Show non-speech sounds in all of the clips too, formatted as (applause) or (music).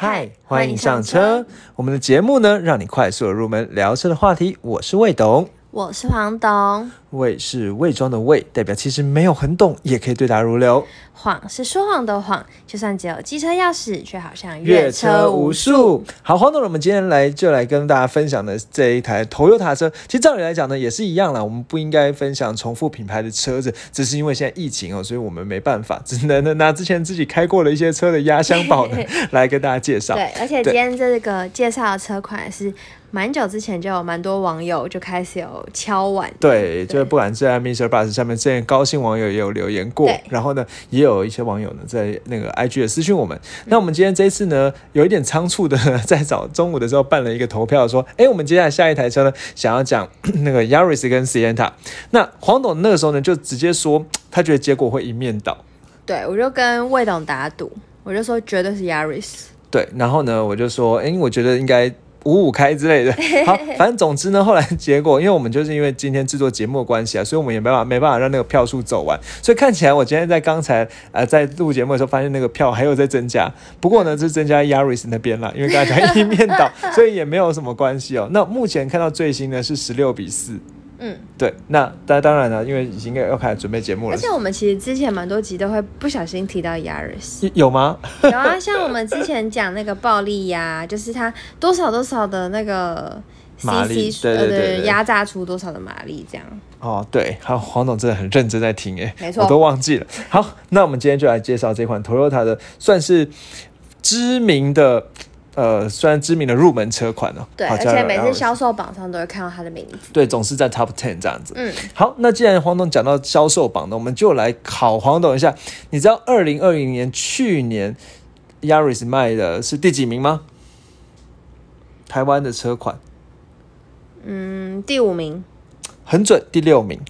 嗨，欢迎上车。我们的节目呢，让你快速的入门聊车的话题。我是魏董，我是黄董。魏是魏庄的魏，代表其实没有很懂，也可以对答如流。谎是说谎的谎，就算只有机车钥匙，却好像越车无数。好，黄董，我们今天来就来跟大家分享的这一台 Toyota 车，其实照理来讲呢，也是一样啦。我们不应该分享重复品牌的车子，只是因为现在疫情哦，所以我们没办法，只能呢拿之前自己开过的一些车的压箱宝呢来跟大家介绍。对，而且今天这个介绍的车款是蛮久之前就有蛮多网友就开始有敲碗。对，就是不管是在 Mr. Bus 上面，之前高兴网友也有留言过，然后呢，也有一些网友呢在那个 IG 的私讯我们。那我们今天这一次呢，有一点仓促的，(laughs) 在找中午的时候办了一个投票，说，哎，我们接下来下一台车呢，想要讲 (coughs) 那个 Yaris 跟 Sienta。那黄董那个时候呢，就直接说，他觉得结果会一面倒。对，我就跟魏董打赌，我就说绝对是 Yaris。对，然后呢，我就说，哎，我觉得应该。五五开之类的，(laughs) 好，反正总之呢，后来结果，因为我们就是因为今天制作节目的关系啊，所以我们也没办法没办法让那个票数走完，所以看起来我今天在刚才呃在录节目的时候，发现那个票还有在增加，不过呢是增加 Yaris 那边了，因为刚才一面倒，所以也没有什么关系哦。那目前看到最新呢是十六比四。嗯，对，那当当然了，因为已经要开始准备节目了。而且我们其实之前蛮多集都会不小心提到 Yaris，有吗？有啊，像我们之前讲那个暴力呀，就是它多少多少的那个马力，对对对，压榨出多少的马力这样。哦，对，好，黄总真的很认真在听，哎，没错，我都忘记了。好，那我们今天就来介绍这款 Toyota 的，算是知名的。呃，虽然知名的入门车款哦，对，而且每次销售榜上都会看到它的名字，对，总是在 Top Ten 这样子。嗯，好，那既然黄董讲到销售榜呢，我们就来考黄董一下，你知道二零二零年去年 Yaris 卖的是第几名吗？台湾的车款，嗯，第五名，很准，第六名。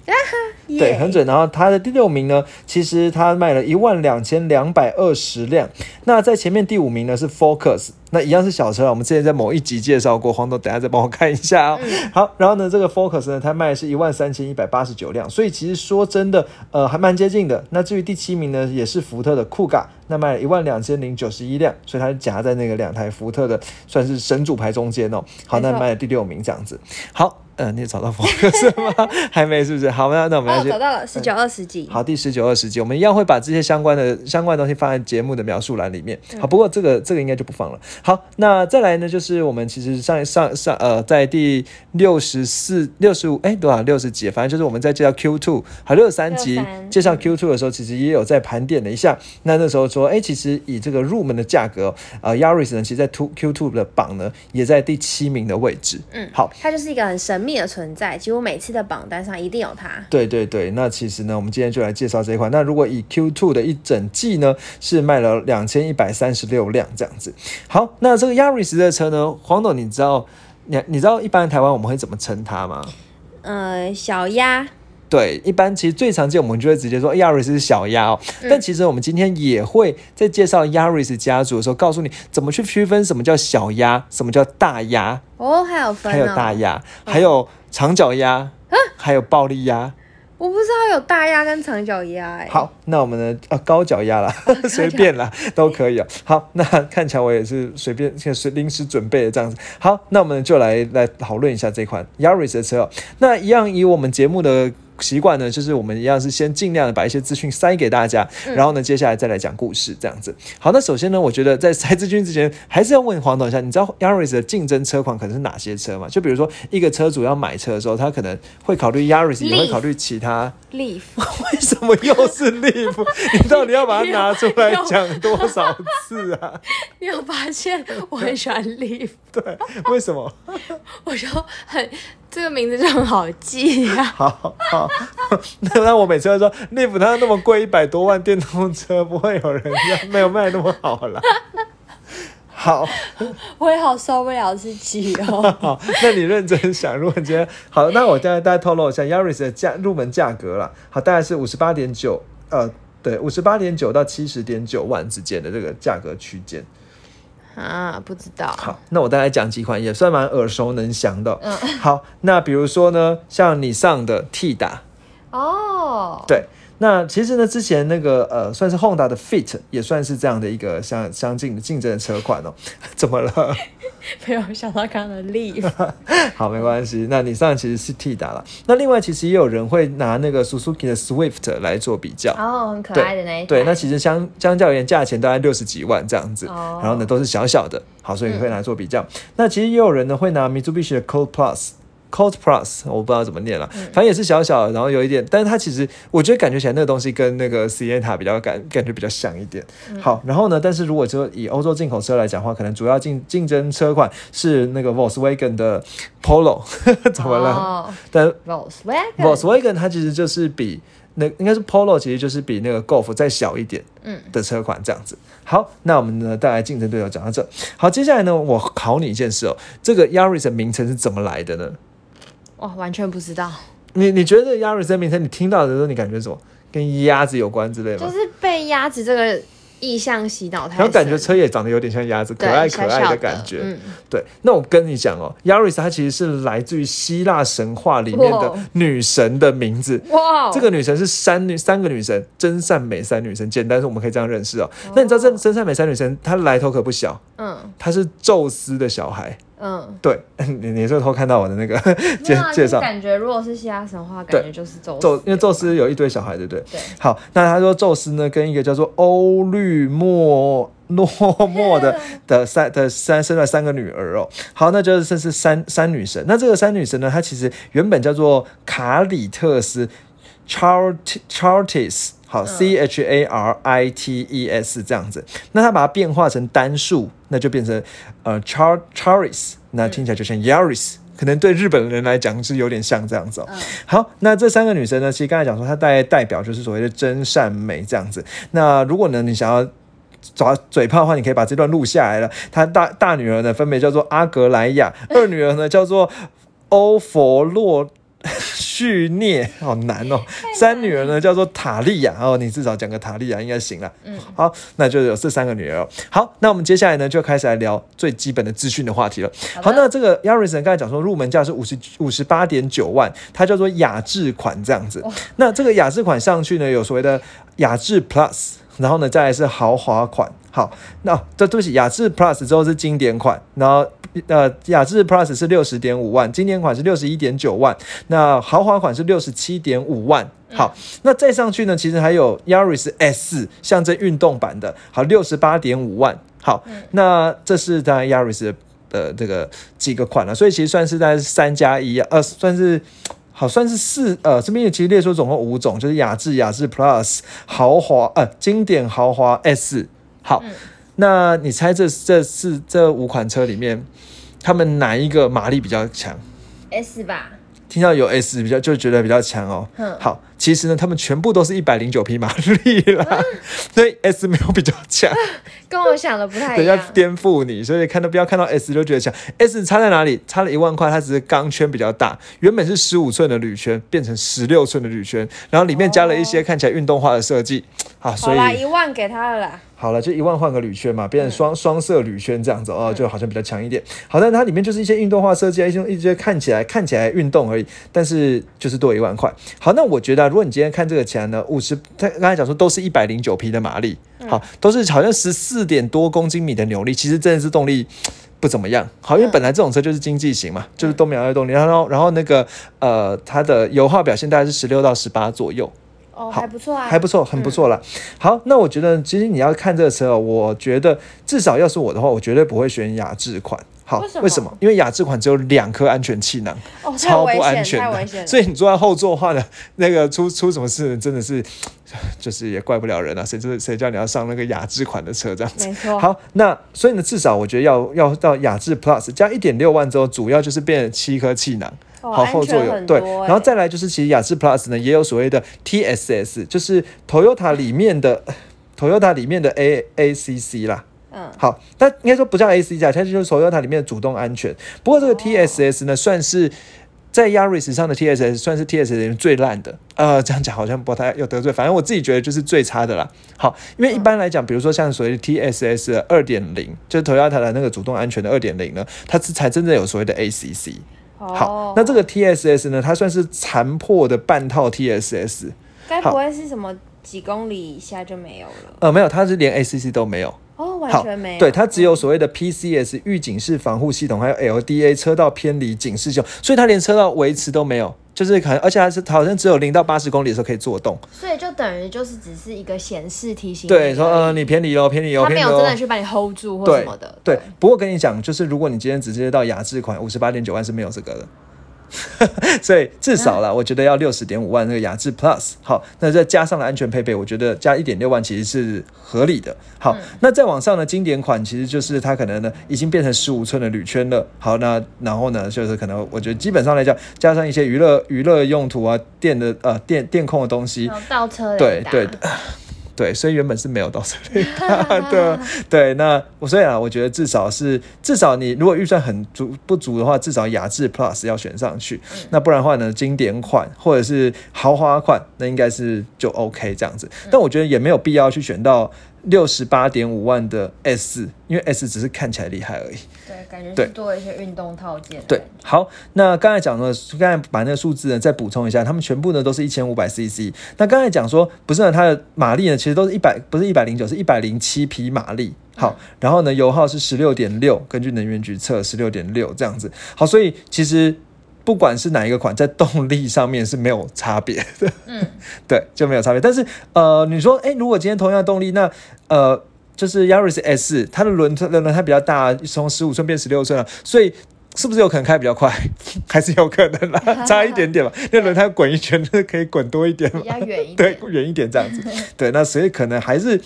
对，很准。然后它的第六名呢，其实它卖了一万两千两百二十辆。那在前面第五名呢是 Focus，那一样是小车啊我们之前在某一集介绍过，黄总等下再帮我看一下哦。好，然后呢，这个 Focus 呢，它卖的是一万三千一百八十九辆，所以其实说真的，呃，还蛮接近的。那至于第七名呢，也是福特的酷咖，那卖了一万两千零九十一辆，所以它夹在那个两台福特的算是神主牌中间哦。好，那卖了第六名这样子。好。嗯，你也找到 focus 吗？(laughs) 还没，是不是？好，那那我们要找到了十九二十集。好，第十九二十集，我们一样会把这些相关的相关的东西放在节目的描述栏里面。好，不过这个这个应该就不放了。好，那再来呢，就是我们其实上上上呃，在第六十四、六十五，哎，多少？六十几，反正就是我们在介绍 Q two，好，六十三集介绍 Q two 的时候，其实也有在盘点了一下。那那时候说，哎，其实以这个入门的价格，呃，Yaris 呢，其实在 Two Q two 的榜呢，也在第七名的位置。嗯，好，它就是一个很神秘的存在。几乎每次的榜单上一定有它。对对对，那其实呢，我们今天就来介绍这一款。那如果以 Q two 的一整季呢，是卖了两千一百三十六辆这样子。好，那这个 Yaris 的车呢，黄董，你知道你你知道一般台湾我们会怎么称它吗？呃，小鸭。对，一般其实最常见，我们就会直接说 Yaris 是小鸭哦。但其实我们今天也会在介绍 Yaris 家族的时候，告诉你怎么去区分什么叫小鸭，什么叫大鸭。哦，还有分，还有大鸭，还有长脚鸭，还有暴力鸭。我不知道有大鸭跟长脚鸭哎。好，那我们的啊高脚鸭啦，(laughs) 随便啦，都可以哦。好，那看起来我也是随便，是临时准备的这样子。好，那我们就来来讨论一下这款 Yaris 的车。那一样以我们节目的。习惯呢，就是我们一样是先尽量的把一些资讯塞给大家，然后呢，接下来再来讲故事这样子。好，那首先呢，我觉得在塞资讯之前，还是要问黄董一下，你知道 Yaris 的竞争车款可能是哪些车吗？就比如说一个车主要买车的时候，他可能会考虑 Yaris，也会考虑其他。Leaf，(laughs) 为什么又是 Leaf？(laughs) 你到底要把它拿出来讲多少次啊？你 (laughs) 有发现我很喜欢 Leaf？对，为什么？我就很这个名字就很好记呀。好 (laughs) 好，那那我每次都说 Live 它那么贵，一百多万电动车不会有人要，没有卖那么好了。好，我也好受不了自己哦。好，(laughs) 那你认真想，如果今天好，那我现在大家透露一下，Yaris 的价入门价格了。好，大概是五十八点九，呃，对，五十八点九到七十点九万之间的这个价格区间。啊，不知道。好，那我大概讲几款，也算蛮耳熟能详的。嗯，好，那比如说呢，像你上的 T 打，哦，对。那其实呢，之前那个呃，算是 Honda 的 Fit 也算是这样的一个相相近的竞争的车款哦。(laughs) 怎么了？(laughs) 没有想到刚刚的 Leaf。(laughs) 好，没关系。那你上其实是 T 打了。那另外其实也有人会拿那个 Suzuki 的 Swift 来做比较。哦，很可爱的那一对，那其实相相较而言，价钱大概六十几万这样子。哦然后呢，都是小小的。好，所以会拿来做比较。那其实也有人呢会拿 Mitsubishi 的 Cold Plus。Cold Plus，我不知道怎么念了，反正也是小小的，然后有一点，但是它其实我觉得感觉起来那个东西跟那个 Sienna 比较感感觉比较像一点。好，然后呢，但是如果就以欧洲进口车来讲的话，可能主要竞竞争车款是那个 Volkswagen 的 Polo，(laughs) 怎么了？哦但，Volkswagen。Volkswagen 它其实就是比那应该是 Polo，其实就是比那个 Golf 再小一点嗯的车款这样子。好，那我们呢，带来竞争对手讲到这。好，接下来呢，我考你一件事哦，这个 Yaris 的名称是怎么来的呢？哇，完全不知道，你你觉得 Yaris 的名称，你听到的时候，你感觉什么？跟鸭子有关之类吗？就是被鸭子这个意象洗脑太。然后感觉车也长得有点像鸭子，可爱可爱的的感觉。嗯，对，那我跟你讲哦，Yaris 它其实是来自于希腊神话里面的女神的名字。哇，这个女神是三女三个女神，真善美三女神。简单说，我们可以这样认识哦。那你知道这真善美三女神她来头可不小，嗯她是宙斯的小孩。嗯，对，(laughs) 你你是偷看到我的那个 (laughs) 介介绍就是。感觉如果是希腊神话，感觉就是宙斯宙，因为宙斯有一堆小孩，对不对？对好，那他说宙斯呢，跟一个叫做欧律莫诺莫的 (laughs) 的三的三生了三个女儿哦。好，那就是这是三三女神。那这个三女神呢，她其实原本叫做卡里特斯 Chart Chartis。好，C H A R I T E S 这样子，那它把它变化成单数，那就变成呃 Char Charis，那听起来就像 Yaris，可能对日本人来讲是有点像这样子哦。好，那这三个女生呢，其实刚才讲说，她代代表就是所谓的真善美这样子。那如果呢，你想要找嘴炮的话，你可以把这段录下来了。她大大女儿呢，分别叫做阿格莱亚，二女儿呢叫做欧佛洛。(laughs) 序涅好难哦，三女儿呢叫做塔利亚哦，你至少讲个塔利亚应该行了。嗯，好，那就有这三个女儿哦。好，那我们接下来呢就开始来聊最基本的资讯的话题了。好，那这个 Yaris 呢刚才讲说入门价是五十五十八点九万，它叫做雅致款这样子。那这个雅致款上去呢有所谓的雅致 Plus。然后呢，再来是豪华款。好，那这、对不起，雅致 Plus 之后是经典款，然后呃，雅致 Plus 是六十点五万，经典款是六十一点九万，那豪华款是六十七点五万。好，那再上去呢，其实还有 Yaris S 象征运动版的，好，六十八点五万。好，那这是当然 Yaris 的呃这个几个款了，所以其实算是在三加一啊，呃，算是。好，算是四呃，这边也其实列出总共五种，就是雅致、雅致 Plus、豪华呃经典豪华 S。好，那你猜这这四这五款车里面，他们哪一个马力比较强？S 吧，听到有 S 比较就觉得比较强哦。嗯好，其实呢，他们全部都是一百零九匹马力啦，(laughs) 所以 S 没有比较强。(laughs) 跟我想的不太等一下一样。颠覆你，所以看到不要看到 S 就觉得强。S 差在哪里？差了一万块，它只是钢圈比较大，原本是十五寸的铝圈变成十六寸的铝圈，然后里面加了一些看起来运动化的设计。好，所以一万给他了啦。好了，就一万换个铝圈嘛，变成双双色铝圈这样子哦，就好像比较强一点。好，但它里面就是一些运动化设计啊，一些一些看起来看起来运动而已，但是就是多一万块。好，那我觉得啊、如果你今天看这个钱呢，五十，他刚才讲说都是一百零九匹的马力，好，都是好像十四点多公斤米的扭力，其实真的是动力。(tsk) 不怎么样，好，因为本来这种车就是经济型嘛，就是都没有动力，然后然后那个呃，它的油耗表现大概是十六到十八左右，哦，好还不错啊，还不错，很不错了。好，那我觉得其实你要看这个车哦，我觉得至少要是我的话，我绝对不会选雅致款。好，为什么因为雅致款只有两颗安全气囊，哦，超，不安全的。所以你坐在后座的话呢，那个出出什么事，真的是 (sighs) 就是也怪不了人啊。谁知谁叫你要上那个雅致款的车这样子？没错，好，那所以呢，至少我觉得要要到雅致 Plus 加一点六万之后，主要就是变成七颗气囊。哦好，后座有对，然后再来就是，其实雅致 Plus 呢也有所谓的 TSS，就是 Toyota 里面的 Toyota 里面的 A ACC 啦。嗯，好，那应该说不叫 ACC 啊，它就是 Toyota 里面的主动安全。不过这个哦 TSS 呢，算是在 Yaris 上的 TSS 算是 TSS 里面最烂的。呃，这样讲好像不太有得罪，反正我自己觉得就是最差的啦。好，因为一般来讲，比如说像所谓的 TSS 二点零，就是 Toyota 的那个主动安全的二点零呢，它是才真正有所谓的 ACC。好哦，那这个 TSS 呢，它算是残破的半套 TSS。该不会是什么几公里以下就没有了？呃，没有，它是连 ACC 都没有。哦，完全没有。对，它只有所谓的 PCS 预警式防护系统，还有 LDA 车道偏离警示系统，所以它连车道维持都没有，就是可能，而且还是好像只有零到八十公里的时候可以做动。所以就等于就是只是一个显示提醒对，说呃你偏离哦，偏离哦，他没。有真的去把你 hold 住或什么的。对，不过跟你讲，就是如果你今天直接到雅致款五十八点九万是没有这个的。(laughs) 所以至少啦，我觉得要六十点五万那个雅致 Plus，好，那再加上了安全配备，我觉得加一点六万其实是合理的。好，那再往上呢，经典款其实就是它可能呢已经变成十五寸的铝圈了。好，那然后呢，就是可能我觉得基本上来讲，加上一些娱乐娱乐用途啊，电的呃电电控的东西，倒车雷达对对对，所以原本是没有倒车雷达的。(laughs) 对，那我所以啊，我觉得至少是至少你如果预算很足不足的话，至少雅致 Plus 要选上去。那不然的话呢，经典款或者是豪华款，那应该是就 OK 这样子。但我觉得也没有必要去选到六十八点五万的 S，因为 S 只是看起来厉害而已。对，感觉是多了一些运动套件。对，好，那刚才讲的，刚才把那个数字呢再补充一下，他们全部呢都是一千五百 CC。那刚才讲说，不是呢，它的马力呢其实都是一百，不是一百零九，是一百零七匹马力。好，然后呢，油耗是十六点六，根据能源局测十六点六这样子。好，所以其实不管是哪一个款，在动力上面是没有差别的。嗯，(laughs) 对，就没有差别。但是呃，你说，哎，如果今天同样的动力，那呃，就是 Yaris S，它的轮轮轮胎比较大，从十五寸变十六寸了，所以是不是有可能开比较快？(laughs) 还是有可能啦，(laughs) 差一点点吧。那轮胎滚一圈，那可以滚多一点嘛 (laughs) 比？较远一对点。，远一点这样子。对，那所以可能还是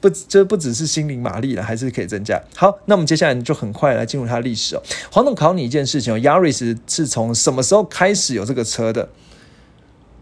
不这不只是心灵马力了，还是可以增加。好，那我们接下来就很快来进入它的历史哦。黄总考你一件事情哦，Yaris 是从什么时候开始有这个车的？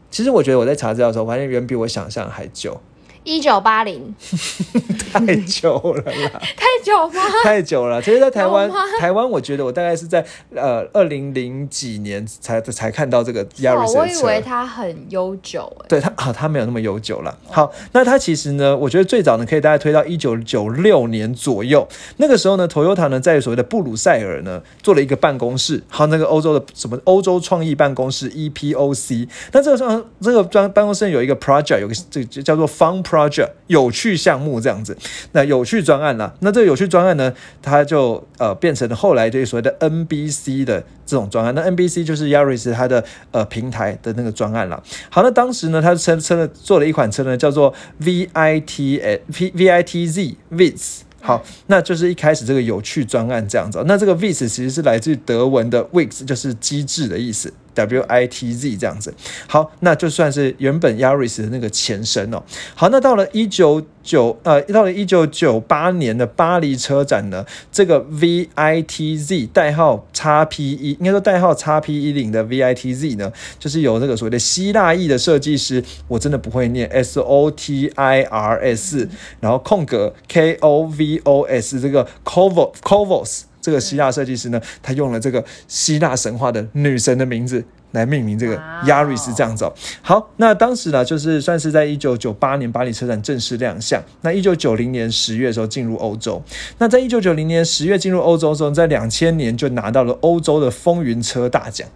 其实我觉得我在查资料的时候，发现远比我想象还久，一九八零，(laughs) 太久了啦。太久吗？太久了。其实，在台湾，台湾我觉得我大概是在呃二零零几年才才看到这个哦 Yaris。我以为它很悠久哎。对它啊，它没有那么悠久了。好，那它其实呢，我觉得最早呢，可以大概推到一九九六年左右。那个时候呢，Toyota 呢在所谓的布鲁塞尔呢做了一个办公室，还有那个欧洲的什么欧洲创意办公室 EPOC。那这个上这个专办公室有一个 project，有个这个叫做 Fun Project project 有趣项目这样子。那有趣专案啦，那这个有趣专案呢，它就呃变成了后来这个所谓的 NBC 的这种专案。那 NBC 就是 Yaris 它的呃平台的那个专案啦。好，那当时呢，它车车呢做了一款车呢，叫做 VIT V VIT Z Viz。好，那就是一开始这个有趣专案这样子。那这个 Viz 其实是来自于德文的 Wix，就是机智的意思，W I T Z 这样子。好，那就算是原本 Yaris 的那个前身哦。好，那到了一九九呃，到了一九九八年的巴黎车展呢，这个 VITZ 代号 x P 一，应该说代号 x P 一零的 VITZ 呢，就是由这个所谓的希腊裔的设计师，我真的不会念 S O T I R S，然后空格 K O V O S 这个 Kovos Kovos 这个希腊设计师呢，他用了这个希腊神话的女神的名字。来命名这个 Yaris 这样子哦。好，那当时呢，就是算是在一九九八年巴黎车展正式亮相。那一九九零年十月的时候进入欧洲。那在一九九零年十月进入欧洲之后，在两千年就拿到了欧洲的风云车大奖。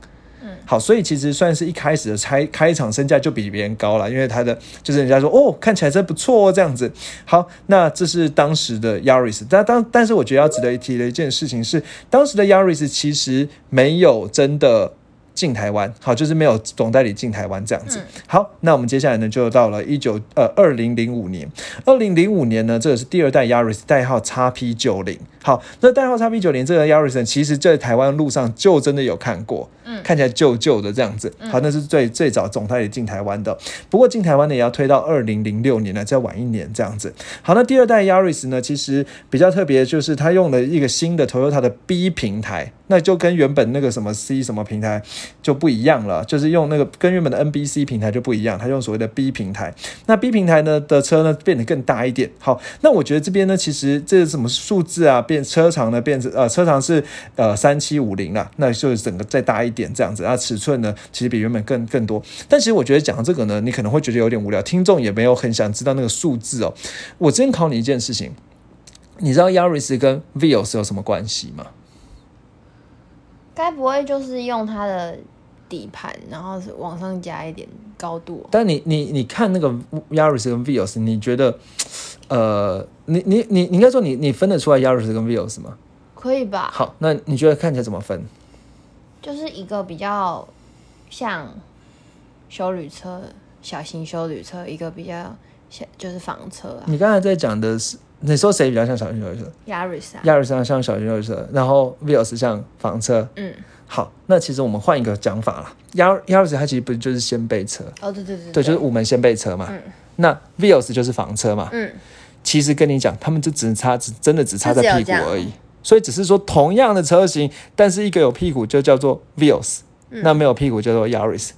好，所以其实算是一开始的开开场身价就比别人高了，因为它的就是人家说哦，看起来真不错哦，这样子。好，那这是当时的 Yaris，但当但是我觉得要值得一提的一件事情是，当时的 Yaris 其实没有真的。进台湾，好，就是没有总代理进台湾这样子。好，那我们接下来呢，就到了一九呃二零零五年，二零零五年呢，这个是第二代 Yaris，代号 x P 九零。好，那代号叉 B 九零这个 Yaris 呢，其实在台湾路上就真的有看过，嗯，看起来旧旧的这样子。好，那是最最早总代理进台湾的，不过进台湾的也要推到二零零六年了，再晚一年这样子。好，那第二代 Yaris 呢，其实比较特别，就是它用了一个新的 Toyota 的 B 平台，那就跟原本那个什么 C 什么平台就不一样了，就是用那个跟原本的 NBC 平台就不一样，它用所谓的 B 平台。那 B 平台呢的车呢变得更大一点。好，那我觉得这边呢，其实这是什么数字啊？变车长呢变成呃车长是呃三七五零啦，那就整个再大一点这样子。那尺寸呢，其实比原本更更多。但其实我觉得讲这个呢，你可能会觉得有点无聊，听众也没有很想知道那个数字哦。我今天考你一件事情，你知道 Yaris 跟 Vios 有什么关系吗？该不会就是用它的底盘，然后是往上加一点高度哦。但你你你看那个 Yaris 跟 Vios，你觉得，呃，你你你你应该说你你分得出来 Yaris 跟 Vios 吗？可以吧？好，那你觉得看起来怎么分？就是一个比较像修旅车、小型修旅车，一个比较像就是房车啊你刚才在讲的是，你说谁比较像小型修理车，Yaris 啊，？Yaris 像像小型修理车，然后 Vios 像房车。嗯，好，那其实我们换一个讲法啦，Yar Yaris 它其实不就是掀背车？哦，对对对对，就是五门掀背车嘛。嗯那 Vios 就是房车嘛。嗯，其实跟你讲，他们就只差，只真的只差在屁股而已。所以只是说同样的车型，但是一个有屁股就叫做 Vios，、那嗯没有屁股叫做 Yaris。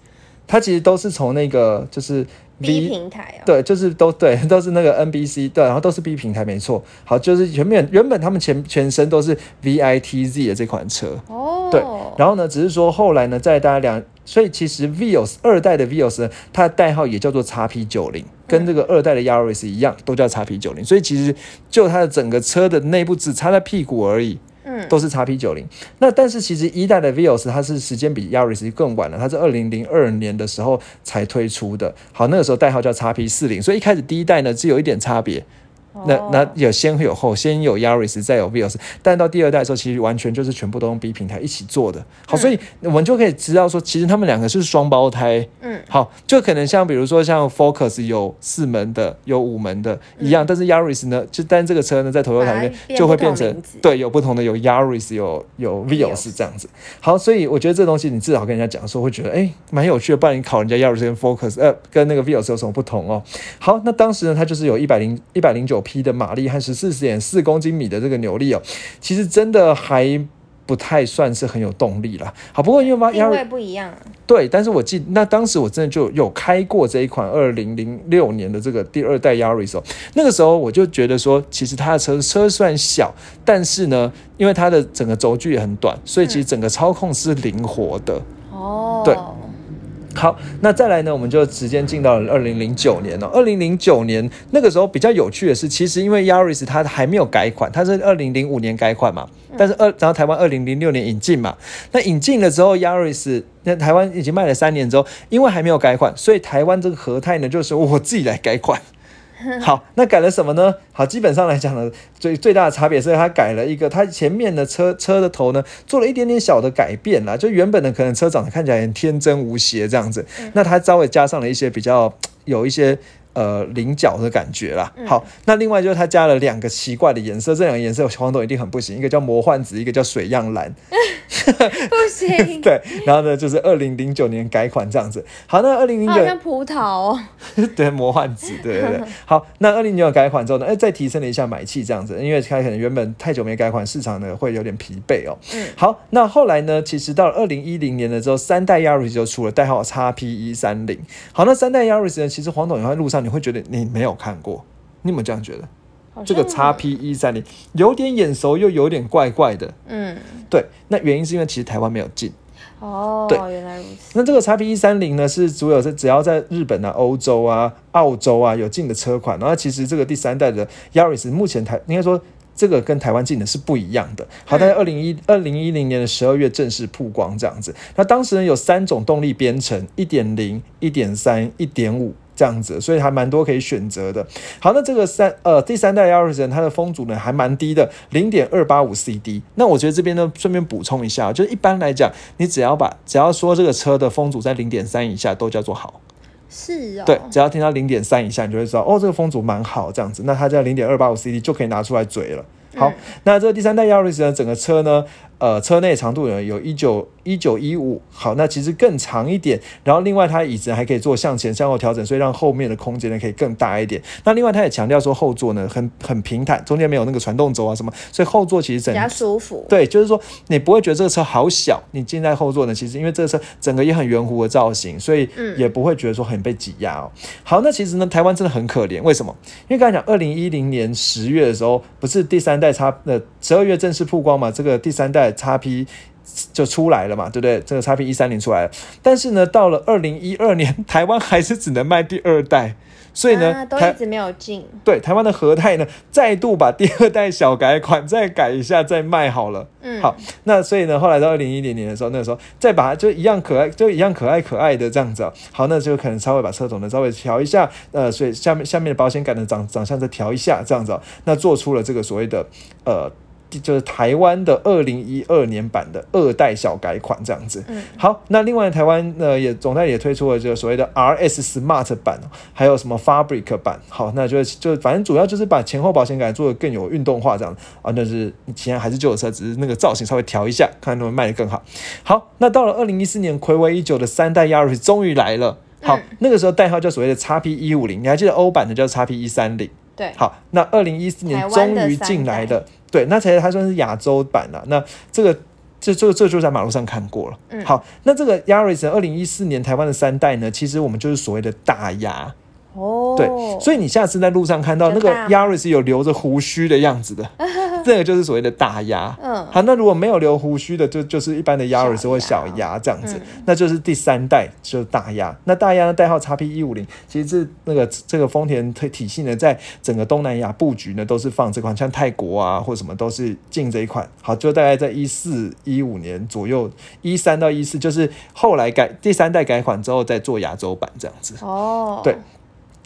它其实都是从那个就是，B 平台哦，对，就是都对，都是那个 NBC 对，然后都是 B 平台没错。好，就是原本原本他们全全身都是 VITZ 的这款车，哦，对，然后呢，只是说后来呢，在大家两，所以其实 Vios 二代的 Vios 呢，它的代号也叫做 XP 九零，跟这个二代的 Yaris 一样，都叫 XP 九零。所以其实就它的整个车的内部只差在屁股而已，嗯，都是叉 P 九零。那但是其实一代的 Vios 它是时间比 Yaris 更晚了，它是二零零二年的时候才推出的。好，那个时候代号叫叉 P 四零，所以一开始第一代呢是有一点差别。那哦那有先有后，先有 Yaris，再有 Vios，但到第二代的时候，其实完全就是全部都用 B 平台一起做的。好，所以我们就可以知道说，其实他们两个是双胞胎。嗯，好，就可能像比如说像 Focus 有四门的，有五门的一样，但是 Yaris 呢，就但这个车呢，在 Toyota 里面嗯把它变就会变成对有不同的，有 Yaris，有有 Vios Vios 这样子。好，所以我觉得这东西你至少跟人家讲说，会觉得哎蛮有趣的，不然你考人家 Yaris 跟 Focus，呃，跟那个 Vios 有什么不同哦？好，那当时呢，它就是有一百零一百零九匹的马力和十四点四公斤米的这个扭力哦，其实真的还不太算是很有动力啦。好，不过因为马定位不一样啊，对，但是我记那当时我真的就有开过这一款二零零六年的这个第二代 Yaris 哦，那个时候我就觉得说，其实它的车车虽然小，但是呢，因为它的整个轴距也很短，所以其实整个操控是灵活的。哦，对好，那再来呢，我们就直接进到了二零零九年了。二零零九年那个时候比较有趣的是，其实因为 Yaris 它还没有改款，它是二零零五年改款嘛，但是二然后台湾二零零六年引进嘛，那引进了之后，Yaris 那台湾已经卖了三年之后，因为还没有改款，所以台湾这个和泰呢就是我自己来改款。(laughs) 好，那改了什么呢？好，基本上来讲呢，最最大的差别是它改了一个，它前面的车车的头呢做了一点点小的改变啦，就原本的可能车长得看起来很天真无邪这样子，那它稍微加上了一些比较有一些。呃，菱角的感觉啦。好，那另外就是它加了两个奇怪的颜色，这两个颜色黄董一定很不行，一个叫魔幻紫，一个叫水漾蓝。(laughs) 不行，(laughs) 对，然后呢就是二零零九年改款这样子。好，那二零零九好像葡萄哦，(laughs) 对，魔幻紫，对对对。好，那二零零九改款之后呢，哎，再提升了一下买气这样子，因为它可能原本太久没改款，市场呢会有点疲惫哦。嗯，好，那后来呢，其实到了二零一零年的时候，三代 Yaris 就出了，代号 XP 一三零。好，那三代 Yaris 呢，其实黄董也在路上你会觉得你没有看过，你有没有这样觉得？好这个像 XP 一三零有点眼熟，又有点怪怪的。嗯，对，那原因是因为其实台湾没有进。哦，对原来如此，那这个 XP 一三零呢，是只有在只要在日本啊、欧洲啊、澳洲啊有进的车款。然后其实这个第三代的 Yaris 目前台应该说这个跟台湾进的是不一样的。好，在二零一二零一零年的十二月正式曝光这样子。那当时呢有三种动力编程：一点零、一点三、一点五。这样子，所以还蛮多可以选择的。好，那这个三呃第三代 Yaris 呢它的风阻呢还蛮低的，零点二八五 CD。那我觉得这边呢顺便补充一下，就是一般来讲，你只要把只要说这个车的风阻在零点三以下都叫做好。是哦，对，只要听到零点三以下，你就会知道哦，这个风阻蛮好，这样子，那它在零点二八五 CD 就可以拿出来嘴了。好，嗯那这个第三代 Yaris 呢，整个车呢，呃，车内长度呢有一九一九一五，好，那其实更长一点。然后另外它椅子还可以做向前向后调整，所以让后面的空间呢可以更大一点。那另外它也强调说后座呢很很平坦，中间没有那个传动轴啊什么，所以后座其实整比较舒服，对，就是说你不会觉得这个车好小，你进在后座呢，其实因为这个车整个也很圆弧的造型，所以嗯也不会觉得说很被挤压哦。好，那其实呢，台湾真的很可怜，为什么？因为刚才讲二零一零年十月的时候，不是第三代差呃十二月正式曝光嘛，这个第三代叉 P 就出来了嘛，对不对？这个 x P 一三零出来了，但是呢，到了二零一二年，台湾还是只能卖第二代。所以呢，都一直没有进。对，台湾的和泰呢，再度把第二代小改款再改一下，再卖好了。嗯，好，那所以呢，后来到二零一零年的时候，那个时候再把它就一样可爱，就一样可爱可爱的这样子。好，那就可能稍微把车头呢稍微调一下，呃，所以下面下面的保险杆的长长相再调一下，这样子。那做出了这个所谓的呃。就是台湾的二零一二年版的二代小改款这样子。嗯，好，那另外台湾呢也总代也推出了这个所谓的 RS Smart 版，还有什么 Fabric 版。好，那就就反正主要就是把前后保险杆做的更有运动化这样啊，那是其实还是旧的车，只是那个造型稍微调一下，看能不能卖得更好。好，那到了二零一四年，暌违已久的三代 Yaris 终于来了。好，那个时候代号叫所谓的 x P 一五零，你还记得欧版的叫 x P 一三零？对。好，那二零一四年终于进来的。对，那才它算是亚洲版了。那这个，这这这就在马路上看过了。嗯，好，那这个 Yaris 二零一四年台湾的三代呢，其实我们就是所谓的大牙。哦，对，所以你下次在路上看到那个 Yaris 有留着胡须的样子的，这个就是所谓的大鸭。嗯，好，那如果没有留胡须的，就就是一般的 Yaris 或小鸭这样子，那就是第三代就是大鸭。那大鸭的代号 x P 一五零，其实是那个这个丰田体体系呢，在整个东南亚布局呢，都是放这款，像泰国啊或什么都是进这一款。好，就大概在一四一五年左右，一三到一四，就是后来改第三代改款之后再做亚洲版这样子。哦，对。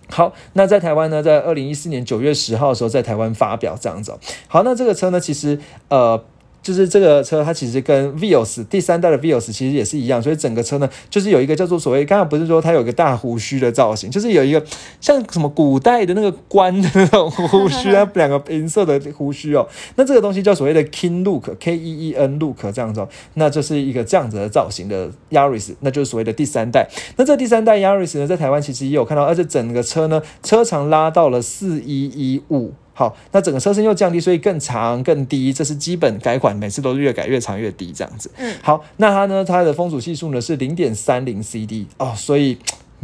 好，那在台湾呢，在二零一四年九月十号的时候，在台湾发表这样子。好，那这个车呢，其实呃。就是这个车，它其实跟 Vios 第三代的 Vios 其实也是一样，所以整个车呢，就是有一个叫做所谓，刚刚不是说它有一个大胡须的造型，就是有一个像什么古代的那个官的那种胡须啊，两个银色的胡须哦。那这个东西叫所谓的 King Look，K E E N Look 这样子哦，那就是一个这样子的造型的 Yaris，那就是所谓的第三代。那这第三代 Yaris 呢，在台湾其实也有看到，而且整个车呢，车长拉到了四一一五。好，那整个车身又降低，所以更长更低，这是基本改款，每次都是越改越长越低这样子。嗯，好，那它呢，它的风阻系数呢是零点三零 CD 哦，所以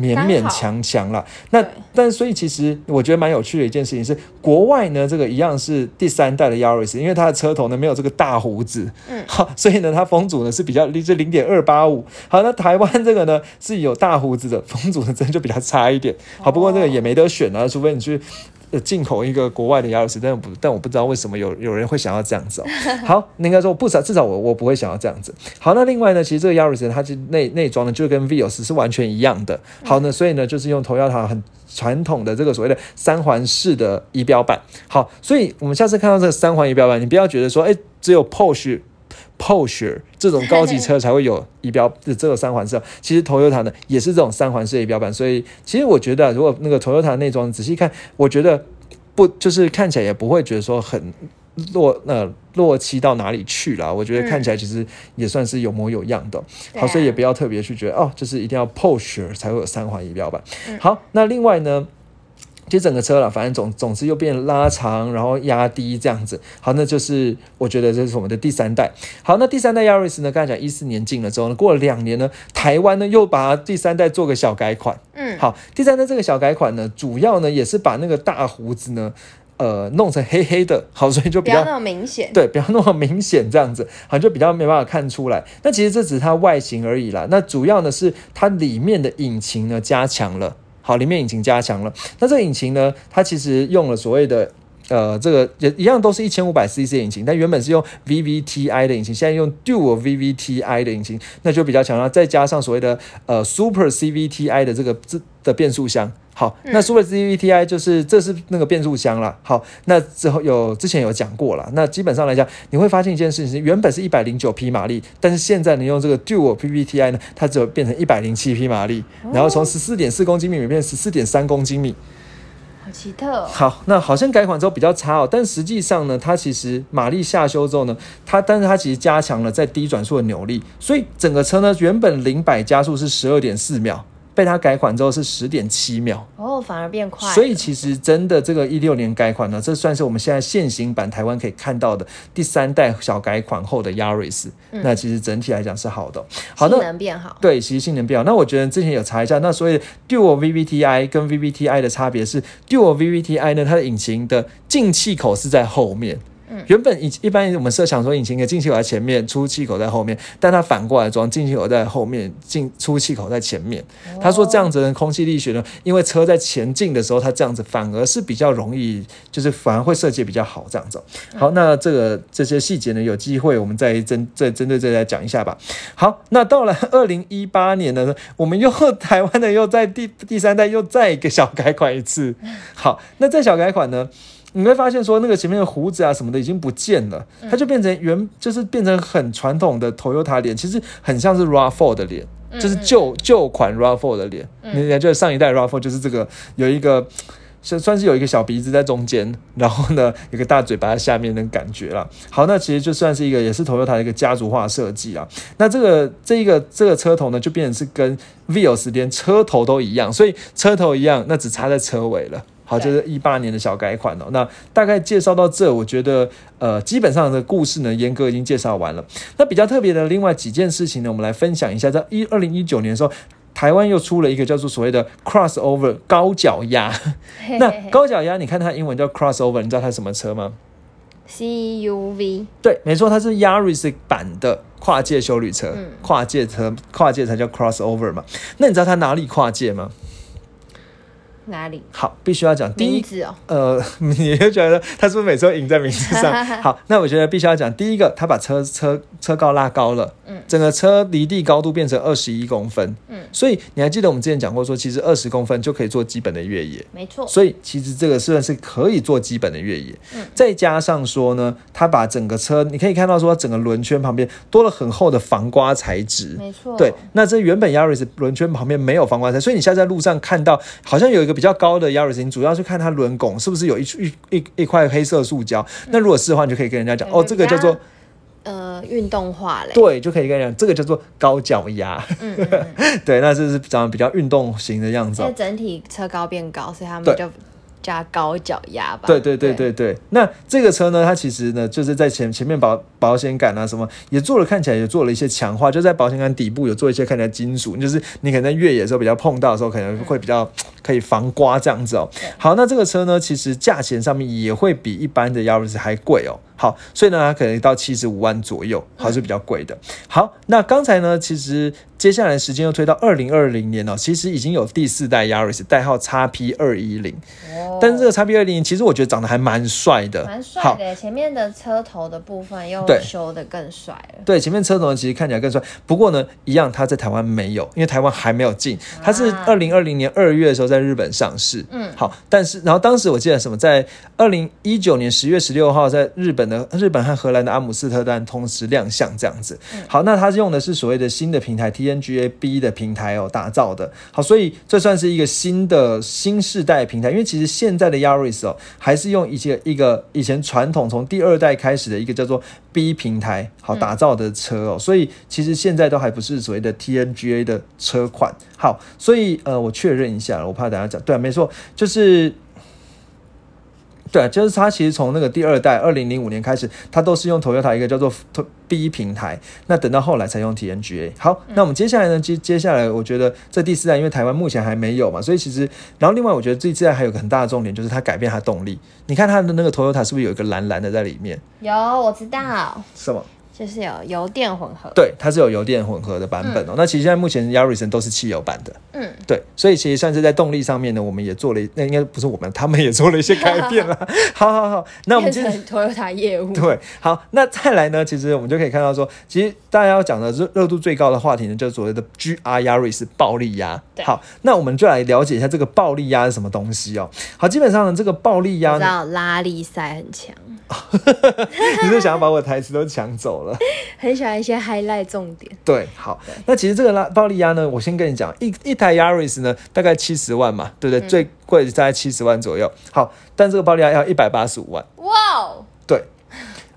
勉勉强强了。那但所以其实我觉得蛮有趣的一件事情是，国外呢这个一样是第三代的 Yaris，因为它的车头呢没有这个大胡子，嗯，(laughs) 好，所以呢它风阻呢是比较零，是零点二八五。好，那台湾这个呢是有大胡子的，风阻呢真的就比较差一点。好，不过这个也没得选啊，除非你去。进口一个国外的亚 s 但不，但我不知道为什么有有人会想要这样子哦。(laughs) 好，应该说不少，至少我我不会想要这样子。好，那另外呢，其实这个亚 s 它就内内装呢，就跟 Vios 是完全一样的。好呢，所以呢，就是用 Toyota 很传统的这个所谓的三环式的仪表板。好，所以我们下次看到这个三环仪表板，你不要觉得说，哎，只有 Porsche。Porsche 这种高级车才会有仪表的 (laughs) 这个三环式，其实 Toyota 呢也是这种三环式仪表板，所以其实我觉得，如果那个 Toyota 内装仔细看，我觉得不就是看起来也不会觉得说很落呃落漆到哪里去了，我觉得看起来其实也算是有模有样的，好，所以也不要特别去觉得哦，就是一定要 Porsche 才会有三环仪表板。好，那另外呢？其实整个车了，反正总总之又变拉长，然后压低这样子。好，那就是我觉得这是我们的第三代。好，那第三代 Yaris 呢？刚才讲一四年进了之后呢，过了两年呢，台湾呢又把第三代做个小改款。嗯，好，第三代这个小改款呢，主要呢也是把那个大胡子呢，呃，弄成黑黑的。好，所以就比较那么明显。对，比较那么明显这样子，好像就比较没办法看出来。那其实这只是它外形而已啦。那主要呢是它里面的引擎呢加强了。好，里面引擎加强了。那这个引擎呢？它其实用了所谓的呃，这个也一样都是一千五百 CC 引擎，但原本是用 VVTi 的引擎，现在用 Dual VVTi 的引擎，那就比较强了。再加上所谓的呃 Super CVTi 的这个这的变速箱。好，那 Super CVTi 就是这是那个变速箱了。好，那之后有之前有讲过了。那基本上来讲，你会发现一件事情是，原本是一百零九匹马力，但是现在你用这个 Dual VVTi 呢，它只有变成一百零七匹马力，然后从十四点四公斤米变成十四点三公斤米，好奇特。好，那好像改款之后比较差哦，但实际上呢，它其实马力下修之后呢，它但是它其实加强了在低转速的扭力，所以整个车呢，原本零百加速是十二点四秒。被它改款之后是十点七秒哦，反而变快。所以其实真的这个一六年改款呢，这算是我们现在现行版台湾可以看到的第三代小改款后的 Yaris。那其实整体来讲是好的，好的，性能变好。对，其实性能变好。那我觉得之前有查一下，那所以 Dual VVTi 跟 VVTi 的差别是，Dual VVTi 呢，它的引擎的进气口是在后面。原本一一般我们设想说引擎的进气口在前面，出气口在后面，但它反过来装，进气口在后面，进出气口在前面。他说这样子的空气力学呢，因为车在前进的时候，它这样子反而是比较容易，就是反而会设计比较好这样子。好，那这个这些细节呢，有机会我们再针再针对这来讲一下吧。好，那到了二零一八年呢，我们又台湾的又在第第三代又再一个小改款一次。好，那再小改款呢？你会发现说那个前面的胡子啊什么的已经不见了，它就变成原就是变成很传统的 Toyota 脸，其实很像是 Rav4 的脸，就是旧旧款 Rav4 的脸。你还记得上一代 Rav4 就是这个有一个算算是有一个小鼻子在中间，然后呢有个大嘴巴在下面的感觉了。好，那其实就算是一个也是 Toyota 的一个家族化设计啊。那这个这一个这个车头呢就变成是跟 Vios 连车头都一样，所以车头一样，那只差在车尾了。好，就是一八年的小改款哦。那大概介绍到这，我觉得呃，基本上的故事呢，严格已经介绍完了。那比较特别的另外几件事情呢，我们来分享一下。在一二零一九年的时候，台湾又出了一个叫做所谓的 crossover 高脚压。那高脚压，你看它英文叫 crossover，你知道它什么车吗？CUV。对，没错，它是 Yaris 版的跨界修旅车。跨界车，跨界才叫 crossover 嘛。那你知道它哪里跨界吗？哪里好？必须要讲第一字哦。呃，(laughs) 你就觉得他是不是每次都赢在名字上？(laughs) 好，那我觉得必须要讲第一个，他把车车车高拉高了，嗯，整个车离地高度变成二十一公分，嗯，所以你还记得我们之前讲过说，其实二十公分就可以做基本的越野，没错。所以其实这个虽然是可以做基本的越野，嗯，再加上说呢，他把整个车你可以看到说，整个轮圈旁边多了很厚的防刮材质，没错。对，那这原本 Yaris 轮圈旁边没有防刮材，所以你现在在路上看到好像有一个。比较高的 Yaris，你主要是看它轮拱是不是有一一一一块黑色塑胶。那如果是的话，你就可以跟人家讲哦，这个叫做呃运动化嘞。对，就可以跟人讲这个叫做高脚丫。嗯，(laughs) 对，那这是长得比较运动型的样子。整体车高变高，所以他们就。加高脚压吧。对对对对对。那这个车呢，它其实呢，就是在前前面保保险杆啊什么也做了，看起来也做了一些强化，就在保险杆底部有做一些看起来金属，就是你可能在越野的时候比较碰到的时候，可能会比较可以防刮这样子哦。好，那这个车呢，其实价钱上面也会比一般的 Yaris 还贵哦。好，所以呢，它可能到七十五万左右，还是比较贵的。好，那刚才呢，其实接下来时间又推到二零二零年哦，其实已经有第四代 Yaris 代号 x P 二一零，但是这个 x P 二零其实我觉得长得还蛮帅的，蛮帅的。前面的车头的部分又修的更帅了。对，前面车头其实看起来更帅，不过呢，一样它在台湾没有，因为台湾还没有进，它是二零二零年二月的时候在日本上市。嗯，好，但是然后当时我记得什么，在二零一九年十月十六号在日本。日本和荷兰的阿姆斯特丹同时亮相，这样子。好，那它用的是所谓的新的平台 TNGA B 的平台哦，打造的。好，所以这算是一个新的新世代平台。因为其实现在的 Yaris 哦，还是用一些一个以前传统从第二代开始的一个叫做 B 平台好打造的车哦，所以其实现在都还不是所谓的 TNGA 的车款。好，所以呃，我确认一下，我怕等下讲对，没错，就是。对，就是它其实从那个第二代二零零五年开始，它都是用 Toyota 一个叫做 B 平台，那等到后来才用 TNGA。好，那我们接下来呢？接接下来，我觉得这第四代，因为台湾目前还没有嘛，所以其实，然后另外我觉得这次代还有个很大的重点，就是它改变它动力。你看它的那个 Toyota 是不是有一个蓝蓝的在里面？有，我知道。什么？就是有油电混合，对，它是有油电混合的版本哦。那其实现在目前 Yaris 都是汽油版的，嗯，对，所以其实算是在动力上面呢，我们也做了，那应该不是我们，他们也做了一些改变了。(laughs) 好好好，那我们今天 Toyota 业务，对，好，那再来呢，其实我们就可以看到说，其实大家要讲的热热度最高的话题呢，就是所谓的 GR Yaris 暴力压。好，那我们就来了解一下这个暴力压是什么东西哦。好，基本上呢，这个暴力压，知道拉力赛很强，(laughs) 你是想要把我的台词都抢走了？(laughs) 很喜欢一些 highlight 重点。对，好，那其实这个拉暴力鸭呢，我先跟你讲，一一台 Yaris 呢，大概七十万嘛，对不对？最贵大概七十万左右。好，但这个暴力鸭要一百八十五万。哇哦！对，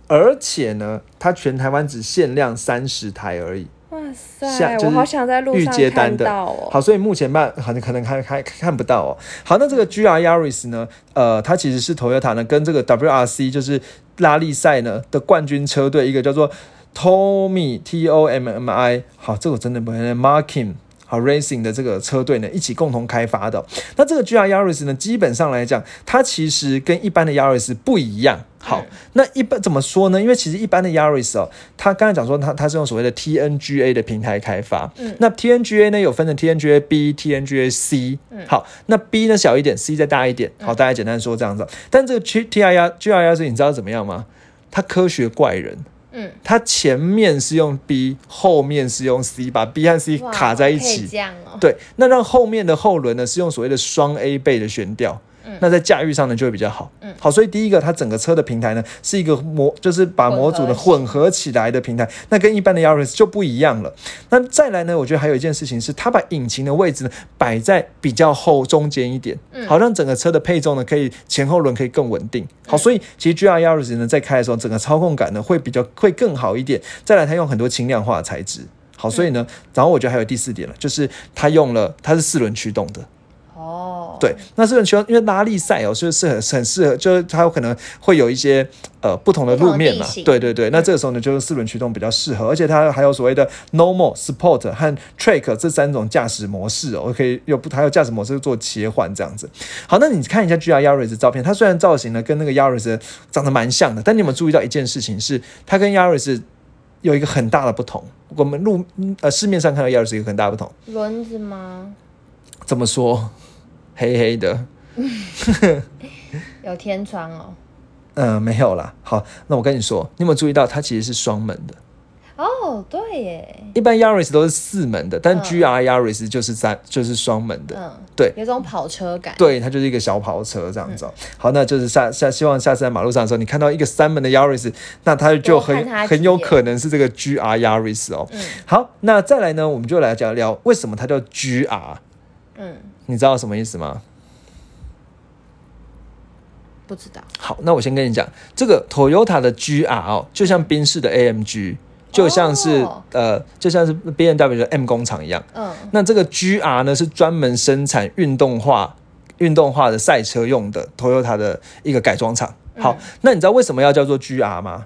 而且呢，它全台湾只限量三十台而已。哇塞！我好想在路上看到哦。好，所以目前办可能可能还还看不到哦。好，那这个 GR Yaris 呢？呃，它其实是 Toyota 呢跟这个 WRC 就是拉力赛呢的冠军车队，一个叫做 Tommy T O M M I。好，这个真的不会 Marking。好，Racing 的这个车队呢，一起共同开发的。那这个 GR Yaris 呢，基本上来讲，它其实跟一般的 Yaris 不一样。好，那一般怎么说呢？因为其实一般的 Yaris 哦，它刚才讲说它它是用所谓的 TNGA 的平台开发。嗯，那 TNGA 呢有分成 TNGA B、TNGA C。嗯，好，那 B 呢小一点，C 再大一点。好，大家简单说这样子。但这个 T T I R G I R 是你知道怎么样吗？它科学怪人。嗯，它前面是用 B，后面是用 C，把 B 和 C 卡在一起。这样哦。对，那让后面的后轮呢是用所谓的双 A 倍的悬吊。那在驾驭上呢就会比较好，嗯，好，所以第一个它整个车的平台呢是一个模，就是把模组的混合起来的平台，那跟一般的 Yaris 就不一样了。那再来呢，我觉得还有一件事情是，它把引擎的位置呢摆在比较后中间一点，嗯，好让整个车的配重呢可以前后轮可以更稳定。好，所以其实 GR Yaris 呢在开的时候，整个操控感呢会比较会更好一点。再来，它用很多轻量化的材质，好，所以呢，然后我觉得还有第四点了，就是它用了它是四轮驱动的。对，那这个球因为拉力赛哦，所以是很很适合，就是它有可能会有一些呃不同的路面嘛。对对对，那这个时候呢，就是四轮驱动比较适合，而且它还有所谓的 Normal、Sport 和 Track 这三种驾驶模式哦，可以有不还有驾驶模式做切换这样子。好，那你看一下 GR Yaris 的照片，它虽然造型呢跟那个 Yaris 长得蛮像的，但你有没有注意到一件事情是，它跟 Yaris 有一个很大的不同？我们路呃市面上看到 Yaris 一个很大的不同，轮子吗？怎么说？黑黑的，(laughs) 有天窗哦。嗯，(laughs) 没有啦。好，那我跟你说，你有没有注意到它其实是双门的？哦，对耶。一般 Yaris 都是四门的，但 GR Yaris 就是三，就是双门的。嗯，对，有种跑车感。对，它就是一个小跑车这样子。好，那就是下下，希望下次在马路上的时候，你看到一个三门的 Yaris，那它就很很有可能是这个 GR Yaris 哦。嗯。好，那再来呢，我们就来聊聊为什么它叫 GR。嗯。你知道什么意思吗？不知道。好，那我先跟你讲，这个 Toyota 的 GR 哦，就像宾士的 AMG，就像是呃，就像是 BMW 的 M 工厂一样。嗯。那这个 GR 呢，是专门生产运动化、运动化的赛车用的 Toyota 的一个改装厂。好，那你知道为什么要叫做 GR 吗？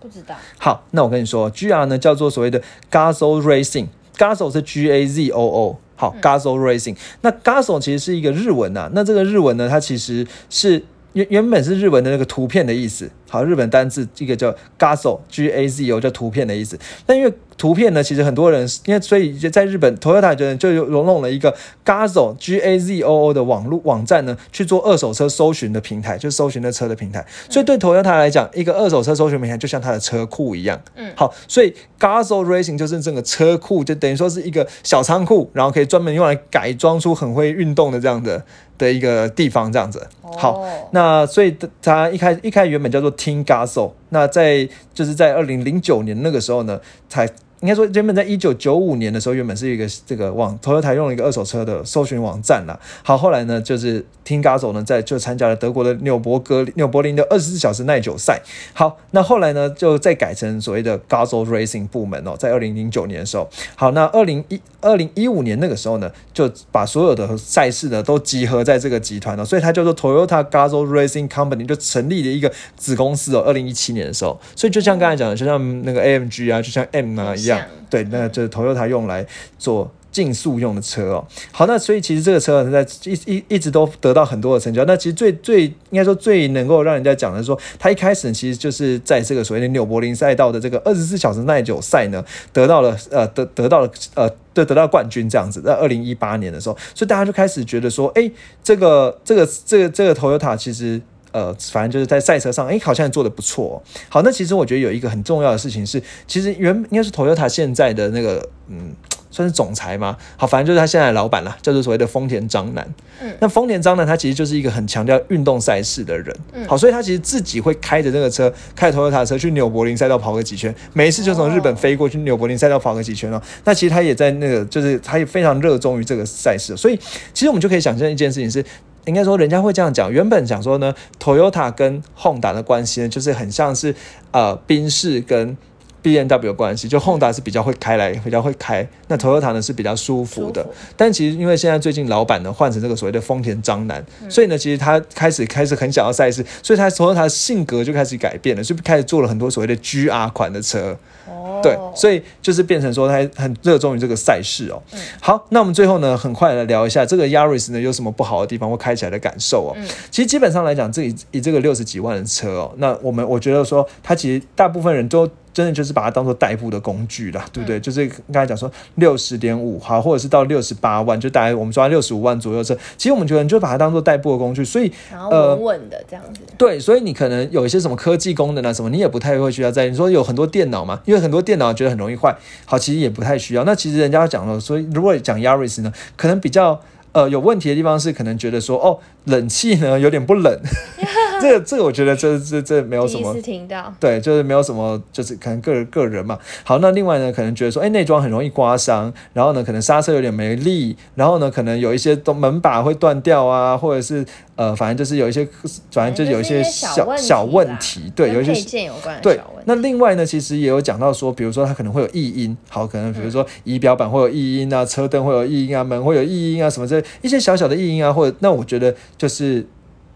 不知道。好，那我跟你说，GR 呢叫做所谓的 Gazoo Racing，Gazoo 是 G A Z O O。好，Gazoo Racing，那 Gazoo 其实是一个日文呐，那这个日文呢，它其实是原原本是日文的那个图片的意思。好，日本单字一个叫 Gazo，G A Z O，叫图片的意思。但因为图片呢，其实很多人因为所以在日本，Toyota 就就融弄了一个 Gazo，G A Z O O 的网络网站呢，去做二手车搜寻的平台，就搜寻的车的平台。所以对 Toyota 来讲，一个二手车搜寻平台就像它的车库一样。嗯，好，所以 Gazo Racing 就是整个车库，就等于说是一个小仓库，然后可以专门用来改装出很会运动的这样的的一个地方，这样子。好，那所以它一开一开始原本叫做。听 Gaso，那在就是在二零零九年那个时候呢，才。应该说，原本在一九九五年的时候，原本是一个这个网投车台用了一个二手车的搜寻网站啦。好，后来呢，就是听 Gazo 呢，在就参加了德国的纽伯格纽柏林的二十四小时耐久赛。好，那后来呢，就再改成所谓的 Gazo Racing 部门哦，在二零零九年的时候。好，那二零一二零一五年那个时候呢，就把所有的赛事呢都集合在这个集团了，所以它叫做 Toyota Gazo Racing Company，就成立了一个子公司哦。二零一七年的时候，所以就像刚才讲的，就像那个 AMG 啊，就像 M 啊一样。对，那就是 Toyota 用来做竞速用的车哦。好，那所以其实这个车在一一一直都得到很多的成交。那其实最最应该说最能够让人家讲的说，它一开始其实就是在这个所谓的纽柏林赛道的这个二十四小时耐久赛呢，得到了呃得得到了呃对得到冠军这样子。在二零一八年的时候，所以大家就开始觉得说，哎，这个这个这个这个 Toyota 其实。呃，反正就是在赛车上，哎，好像做的不错。好，那其实我觉得有一个很重要的事情是，其实原应该是 Toyota 现在的那个，嗯，算是总裁嘛。好，反正就是他现在的老板啦，叫做所谓的丰田章男。嗯，那丰田章男他其实就是一个很强调运动赛事的人。嗯，好，所以他其实自己会开着那个车，开着 Toyota 的车去纽柏林赛道跑个几圈，每一次就从日本飞过去纽柏林赛道跑个几圈哦。那其实他也在那个，就是他也非常热衷于这个赛事，所以其实我们就可以想象一件事情是。应该说，人家会这样讲。原本讲说呢，Toyota 跟 Honda 的关系呢，就是很像是呃宾士跟 B N W 的关系。就 Honda 是比较会开来，比较会开，那 Toyota 呢是比较舒服的。但其实因为现在最近老板呢换成这个所谓的丰田章男，所以呢，其实他开始开始很想要赛事，所以他 Toyota 性格就开始改变了，就开始做了很多所谓的 GR 款的车。哦。对，所以就是变成说他很热衷于这个赛事哦。嗯好，那我们最后呢，很快来聊一下这个 Yaris 呢有什么不好的地方或开起来的感受哦。嗯其实基本上来讲，这以以这个六十几万的车哦，那我们我觉得说，它其实大部分人都。真的就是把它当做代步的工具啦，对不对？就是刚才讲说六十点五好，或者是到六十八万，就大概我们说六十五万左右车。其实我们觉得你就把它当做代步的工具，所以然后稳稳的这样子。对，所以你可能有一些什么科技功能啊什么，你也不太会需要在。你说有很多电脑嘛，因为很多电脑觉得很容易坏，好，其实也不太需要。那其实人家讲了，所以如果讲 Yaris 呢，可能比较呃有问题的地方是，可能觉得说哦，冷气呢有点不冷。(laughs) 这个这个我觉得这这这没有什么第一次听到，对，就是没有什么，就是可能个人个人嘛。好，那另外呢，可能觉得说，哎，内装很容易刮伤，然后呢，可能刹车有点没力，然后呢，可能有一些都门把会断掉啊，或者是呃，反正就是有一些，反正就是有一些小小问题，对，有一些配件有关的对小问题。那另外呢，其实也有讲到说，比如说它可能会有异音，好，可能比如说仪表板会有异音啊，车灯会有异音啊，门会有异音啊，什么这一些小小的异音啊，或者那我觉得就是。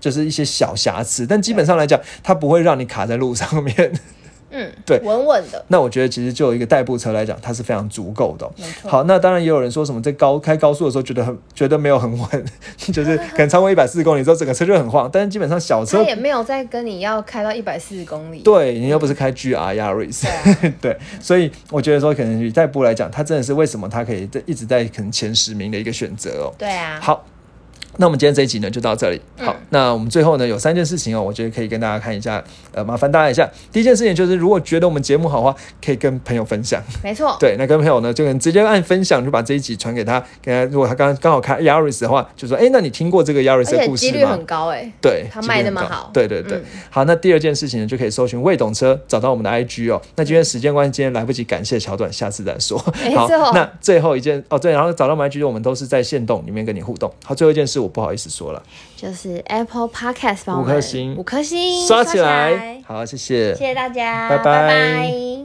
就是一些小瑕疵，但基本上来讲，它不会让你卡在路上面。嗯，(laughs) 对稳稳的，那我觉得其实就一个代步车来讲，它是非常足够的哦、好，那当然也有人说什么在高开高速的时候觉得很觉得没有很稳，(laughs) 就是可能超过一百四十公里之后，整个车就很晃。但是基本上小车也没有在跟你要开到一百四十公里。对你又不是开 GR Yaris，对 (laughs) 所以我觉得说可能以代步来讲，它真的是为什么它可以在一直在可能前十名的一个选择哦。对啊，好。那我们今天这一集呢就到这里。好，嗯那我们最后呢有三件事情哦，我觉得可以跟大家看一下，呃，麻烦大家一下。第一件事情就是，如果觉得我们节目好的话，可以跟朋友分享。没错。对，那跟朋友呢，就能直接按分享，就把这一集传给他，给他。如果他刚刚好开 Yaris 的话，就说，哎，那你听过这个 Yaris 的故事吗几率很？高哎，对，他卖那么好对对对。嗯好，那第二件事情呢，就可以搜寻未懂车，找到我们的 IG 哦。那今天时间关系，今天来不及感谢桥段，下次再说。好那最后一件哦，对，然后找到我们 IG，我们都是在线动里面跟你互动。好，最后一件事我不好意思说了，就是 Apple Podcast 帮我五们颗星。五颗星刷起来。好，谢谢。谢谢大家，拜拜。拜拜